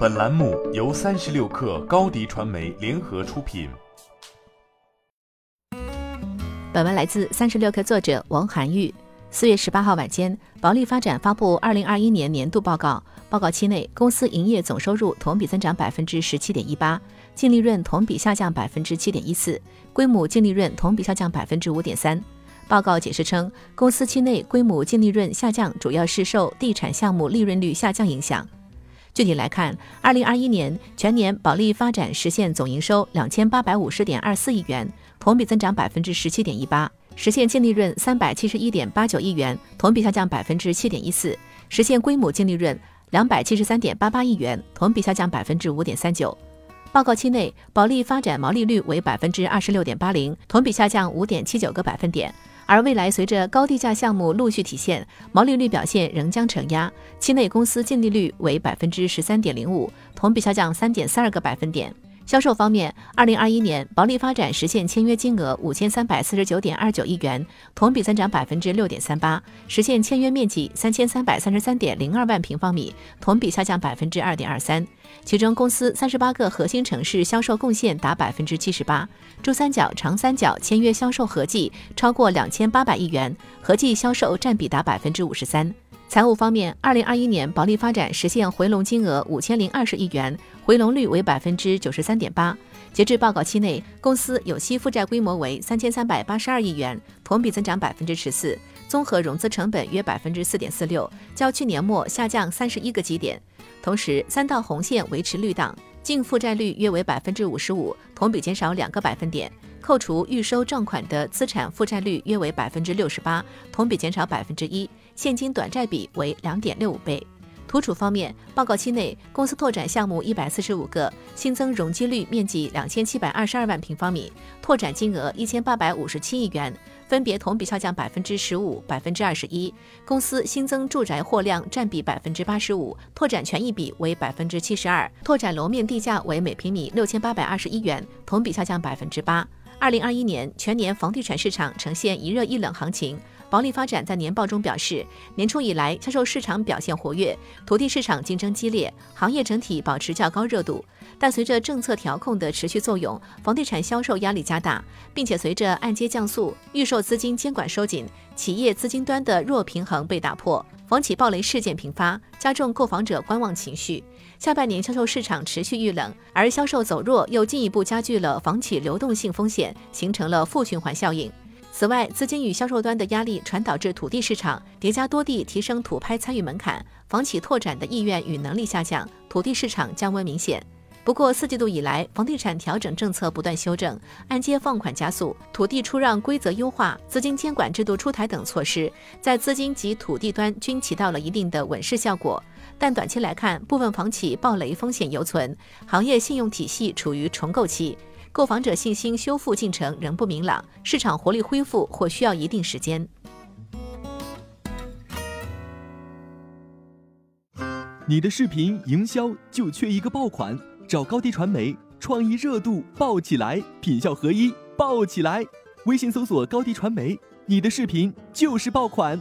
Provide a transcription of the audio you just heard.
本栏目由三十六氪高低传媒联合出品。本文来自三十六氪作者王涵玉。四月十八号晚间，保利发展发布二零二一年年度报告。报告期内，公司营业总收入同比增长百分之十七点一八，净利润同比下降百分之七点一四，规模净利润同比下降百分之五点三。报告解释称，公司期内规模净利润下降主要是受地产项目利润率下降影响。具体来看，二零二一年全年保利发展实现总营收两千八百五十点二四亿元，同比增长百分之十七点一八；实现净利润三百七十一点八九亿元，同比下降百分之七点一四；实现规模净利润两百七十三点八八亿元，同比下降百分之五点三九。报告期内，保利发展毛利率为百分之二十六点八零，同比下降五点七九个百分点。而未来随着高地价项目陆续体现，毛利率表现仍将承压。期内公司净利率为百分之十三点零五，同比下降三点三二个百分点。销售方面，二零二一年保利发展实现签约金额五千三百四十九点二九亿元，同比增长百分之六点三八；实现签约面积三千三百三十三点零二万平方米，同比下降百分之二点二三。其中，公司三十八个核心城市销售贡献达百分之七十八，珠三角、长三角签约销售合计超过两千八百亿元，合计销售占比达百分之五十三。财务方面，二零二一年保利发展实现回笼金额五千零二十亿元，回笼率为百分之九十三点八。截至报告期内，公司有息负债规模为三千三百八十二亿元，同比增长百分之十四，综合融资成本约百分之四点四六，较去年末下降三十一个基点。同时，三道红线维持绿档，净负债率约为百分之五十五，同比减少两个百分点。扣除预收账款的资产负债率约为百分之六十八，同比减少百分之一，现金短债比为两点六五倍。土储方面，报告期内公司拓展项目一百四十五个，新增容积率面积两千七百二十二万平方米，拓展金额一千八百五十七亿元，分别同比下降百分之十五、百分之二十一。公司新增住宅货量占比百分之八十五，拓展权益比为百分之七十二，拓展楼面地价为每平米六千八百二十一元，同比下降百分之八。二零二一年全年房地产市场呈现一热一冷行情。保利发展在年报中表示，年初以来销售市场表现活跃，土地市场竞争激烈，行业整体保持较高热度。但随着政策调控的持续作用，房地产销售压力加大，并且随着按揭降速、预售资金监管收紧，企业资金端的弱平衡被打破，房企暴雷事件频发，加重购房者观望情绪。下半年销售市场持续遇冷，而销售走弱又进一步加剧了房企流动性风险，形成了负循环效应。此外，资金与销售端的压力传导至土地市场，叠加多地提升土拍参与门槛，房企拓展的意愿与能力下降，土地市场降温明显。不过，四季度以来，房地产调整政策不断修正，按揭放款加速，土地出让规则优化，资金监管制度出台等措施，在资金及土地端均起到了一定的稳市效果。但短期来看，部分房企暴雷风险犹存，行业信用体系处于重构期，购房者信心修复进程仍不明朗，市场活力恢复或需要一定时间。你的视频营销就缺一个爆款，找高低传媒，创意热度爆起来，品效合一爆起来。微信搜索高低传媒，你的视频就是爆款。